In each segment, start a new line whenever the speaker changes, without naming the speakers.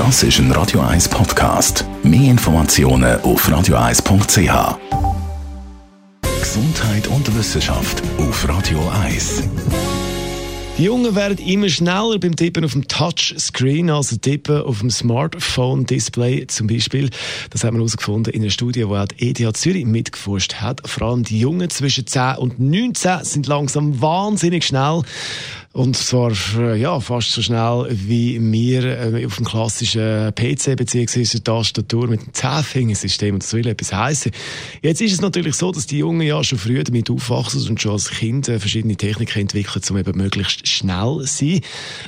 Das ist ein Radio 1 Podcast. Mehr Informationen auf radio1.ch. Gesundheit und Wissenschaft auf Radio 1.
Die Jungen werden immer schneller beim Tippen auf dem Touchscreen, also Tippen auf dem Smartphone-Display zum Beispiel. Das haben wir herausgefunden in einer Studie, die auch die ETH Zürich mitgeforscht hat. Vor allem die Jungen zwischen 10 und 19 sind langsam wahnsinnig schnell. Und zwar äh, ja, fast so schnell wie wir äh, auf dem klassischen PC bzw. Tastatur mit dem Zehnfingersystem. Und das will etwas heißen. Jetzt ist es natürlich so, dass die Jungen ja schon früh damit aufwachsen und schon als Kind äh, verschiedene Techniken entwickeln, um eben möglichst schnell zu sein.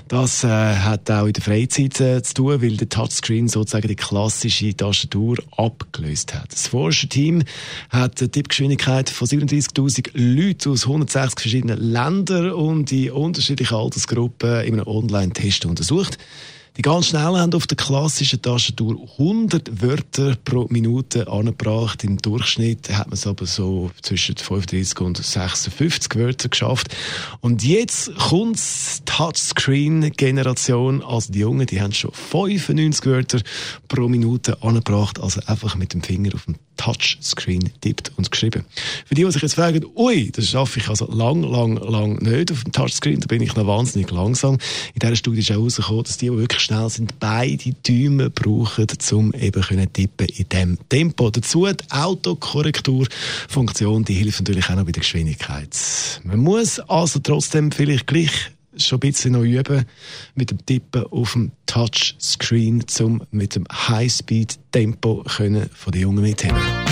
Das äh, hat auch in der Freizeit äh, zu tun, weil der Touchscreen sozusagen die klassische Tastatur abgelöst hat. Das Forscherteam hat eine Tippgeschwindigkeit von 37.000 Leuten aus 160 verschiedenen Ländern und die unterschiedlichen unterschiedliche Altersgruppen in einem Online-Test untersucht. Die ganz Schnellen haben auf der klassischen Tastatur 100 Wörter pro Minute angebracht. Im Durchschnitt hat man es aber so zwischen 35 und 56 Wörter geschafft. Und jetzt kommt die Touchscreen-Generation. Also die Jungen, die haben schon 95 Wörter pro Minute angebracht. Also einfach mit dem Finger auf dem Touchscreen tippt und geschrieben. Für die, die sich jetzt fragen, ui, das schaffe ich also lang, lang, lang nicht auf dem Touchscreen, da bin ich noch wahnsinnig langsam. In dieser Studie ist auch herausgekommen, dass die, die wirklich schnell sind, beide Däume brauchen, um eben können tippen in diesem Tempo. Dazu die Autokorrekturfunktion, die hilft natürlich auch noch bei der Geschwindigkeit. Man muss also trotzdem vielleicht gleich schon ein bisschen noch üben mit dem Tippen auf dem Touchscreen, um mit dem Highspeed-Tempo von den Jungen mitzunehmen.